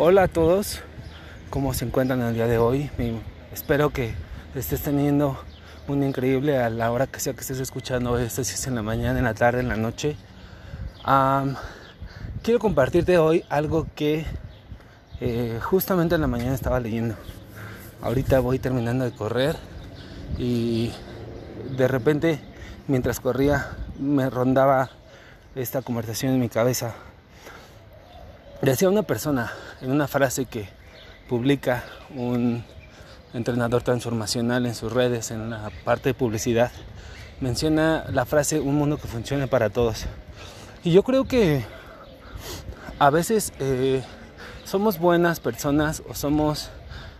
Hola a todos, ¿cómo se encuentran el día de hoy? espero que estés teniendo un increíble a la hora que sea que estés escuchando esto, si es en la mañana, en la tarde, en la noche. quiero compartirte hoy algo que eh, justamente en la mañana estaba leyendo. Ahorita voy terminando de correr y de repente mientras corría me rondaba esta conversación en mi cabeza. Decía una persona en una frase que publica un entrenador transformacional en sus redes, en la parte de publicidad, menciona la frase un mundo que funcione para todos. Y yo creo que a veces eh, somos buenas personas o somos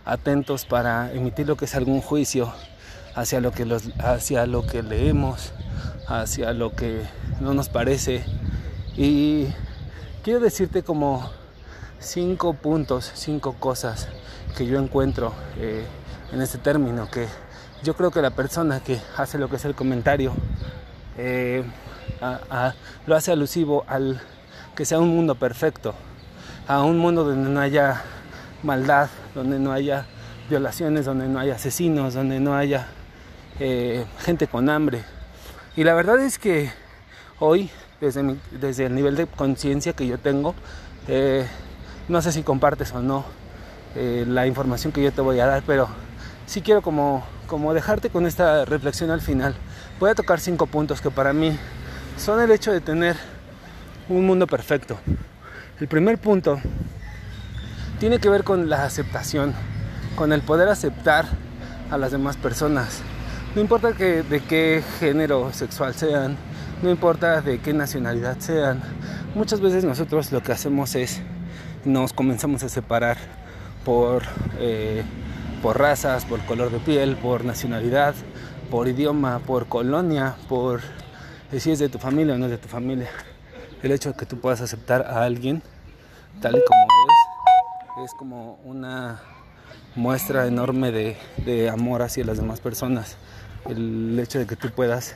atentos para emitir lo que es algún juicio hacia lo que, los, hacia lo que leemos, hacia lo que no nos parece. Y quiero decirte como cinco puntos, cinco cosas que yo encuentro eh, en este término, que yo creo que la persona que hace lo que es el comentario eh, lo hace alusivo al que sea un mundo perfecto, a un mundo donde no haya maldad, donde no haya violaciones, donde no haya asesinos, donde no haya eh, gente con hambre. Y la verdad es que hoy, desde, el nivel de conciencia que yo tengo, eh, no sé si compartes o no eh, la información que yo te voy a dar, pero sí quiero como, como dejarte con esta reflexión al final. Voy a tocar cinco puntos que para mí son el hecho de tener un mundo perfecto. El primer punto tiene que ver con la aceptación, con el poder aceptar a las demás personas. No importa que, de qué género sexual sean, no importa de qué nacionalidad sean. Muchas veces nosotros lo que hacemos es nos comenzamos a separar por, eh, por razas, por color de piel, por nacionalidad, por idioma, por colonia, por si es de tu familia o no es de tu familia. El hecho de que tú puedas aceptar a alguien tal y como es, es como una muestra enorme de, de amor hacia las demás personas el hecho de que tú puedas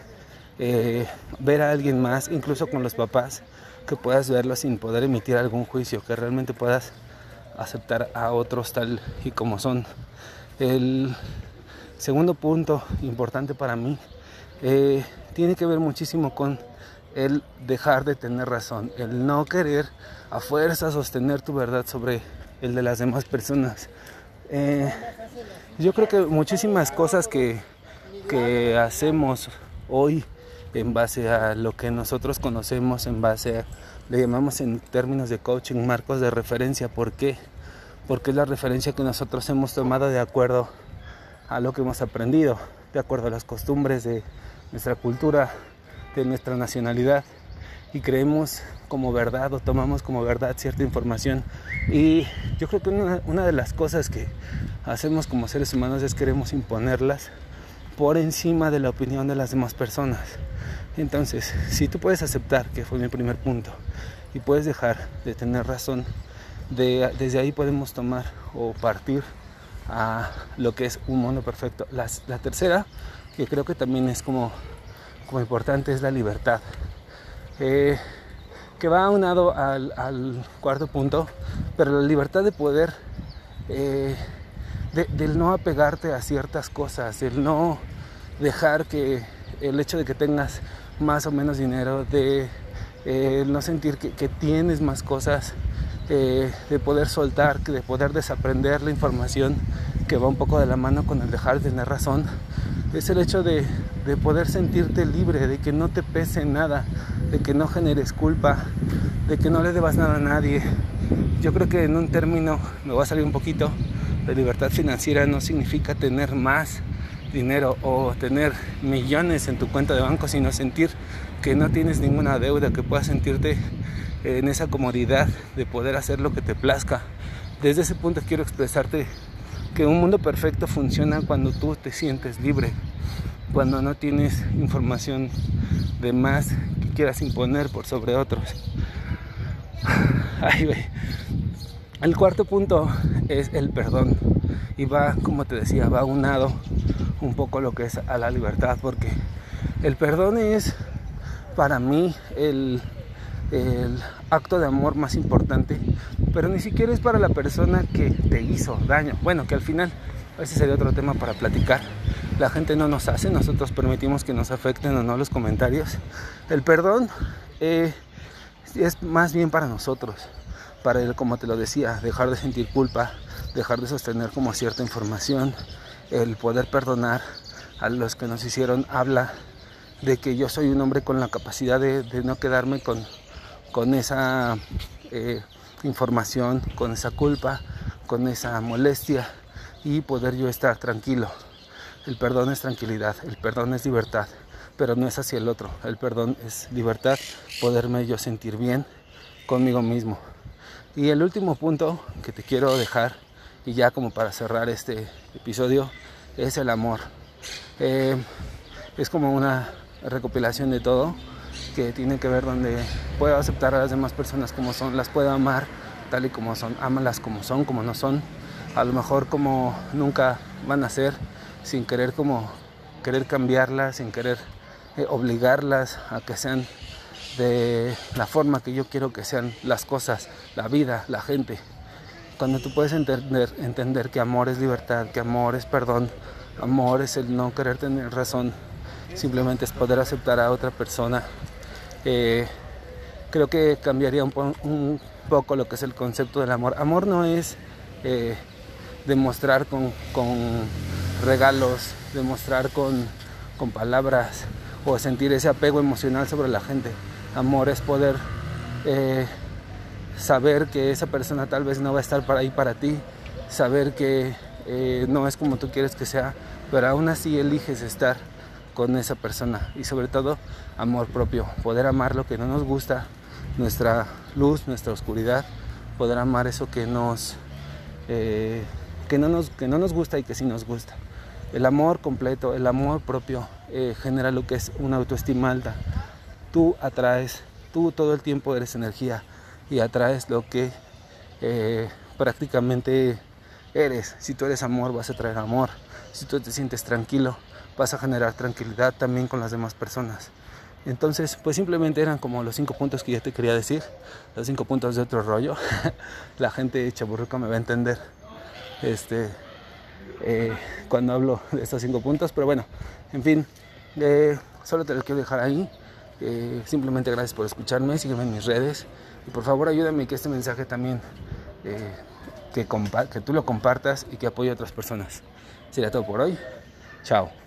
eh, ver a alguien más, incluso con los papás, que puedas verlo sin poder emitir algún juicio, que realmente puedas aceptar a otros tal y como son. El segundo punto importante para mí eh, tiene que ver muchísimo con el dejar de tener razón, el no querer a fuerza sostener tu verdad sobre el de las demás personas. Eh, yo creo que muchísimas cosas que que hacemos hoy en base a lo que nosotros conocemos, en base a, le llamamos en términos de coaching, marcos de referencia. ¿Por qué? Porque es la referencia que nosotros hemos tomado de acuerdo a lo que hemos aprendido, de acuerdo a las costumbres de nuestra cultura, de nuestra nacionalidad y creemos como verdad o tomamos como verdad cierta información. Y yo creo que una, una de las cosas que hacemos como seres humanos es queremos imponerlas por encima de la opinión de las demás personas. Entonces, si tú puedes aceptar, que fue mi primer punto, y puedes dejar de tener razón, de, desde ahí podemos tomar o partir a lo que es un mundo perfecto. La, tercera, que creo que también es como, como importante, es la libertad. Eh, que va aunado al, al cuarto punto, pero la libertad de poder eh, del no apegarte a ciertas cosas, del no dejar que el hecho de que tengas más o menos dinero, de eh, no sentir que, tienes más cosas, eh, de poder soltar, de poder desaprender la información que va un poco de la mano con el dejar de tener razón, es el hecho de, de poder sentirte libre, de que no te pese nada, de que no generes culpa, de que no le debas nada a nadie. Yo creo que en un término, me voy a salir un poquito, la libertad financiera no significa tener más dinero o tener millones en tu cuenta de banco, sino sentir que no tienes ninguna deuda, que puedas sentirte en esa comodidad de poder hacer lo que te plazca. Desde ese punto quiero expresarte que un mundo perfecto funciona cuando tú te sientes libre, cuando no tienes información de más que quieras imponer por sobre otros. Ay, el cuarto punto es el perdón. Y va, como te decía, va unado un poco lo que es a la libertad. Porque el perdón es para mí el, el acto de amor más importante, pero ni siquiera es para la persona que te hizo daño. Bueno, que al final, ese sería otro tema para platicar. La gente no nos hace, nosotros permitimos que nos afecten o no los comentarios. El perdón eh, es más bien para nosotros, para el, como te lo decía, dejar de sentir culpa, dejar de sostener como cierta información, el poder perdonar a los que nos hicieron habla de que yo soy un hombre con la capacidad de no quedarme con con esa eh, información, con esa culpa, con esa molestia y poder yo estar tranquilo. El perdón es tranquilidad, el perdón es libertad, pero no es hacia el otro. El perdón es libertad, poderme yo sentir bien conmigo mismo. Y el último punto que te quiero dejar, y ya como para cerrar este episodio, es el amor. Eh, es como una recopilación de todo que tiene que ver donde puedo aceptar a las demás personas como son, las puedo amar tal y como son, ámalas como son, como no son, a lo mejor como nunca van a ser, sin querer como querer cambiarlas, sin querer eh, obligarlas a que sean de la forma que yo quiero que sean las cosas, la vida, la gente. Cuando tú puedes entender, entender que amor es libertad, que amor es perdón, amor es el no querer tener razón, simplemente es poder aceptar a otra persona eh, creo que cambiaría un, poco lo que es el concepto del amor. Amor no es eh, demostrar con, regalos, demostrar con, palabras o sentir ese apego emocional sobre la gente. Amor es poder eh, saber que esa persona tal vez no va a estar para ahí para ti, saber que no es como tú quieres que sea, pero aún así eliges estar con esa persona y sobre todo amor propio, poder amar lo que no nos gusta, nuestra luz, nuestra oscuridad, poder amar eso que nos, eh, que no nos, que no nos gusta y que sí nos gusta. El amor completo, el amor propio eh, genera lo que es una autoestima alta. Tú atraes, tú todo el tiempo eres energía y atraes lo que eh, prácticamente eres. Si tú eres amor, vas a traer amor. Si tú te sientes tranquilo, vas a generar tranquilidad también con las demás personas. Entonces, pues simplemente eran como los cinco puntos que yo te quería decir, los cinco puntos de otro rollo. La gente chaburruca me va a entender este, eh, cuando hablo de estos cinco puntos, pero bueno, en fin, eh, solo te lo quiero dejar ahí. Eh, simplemente gracias por escucharme, sígueme en mis redes y por favor ayúdame que este mensaje también, que, que tú lo compartas y que apoye a otras personas. Sería todo por hoy. Chao.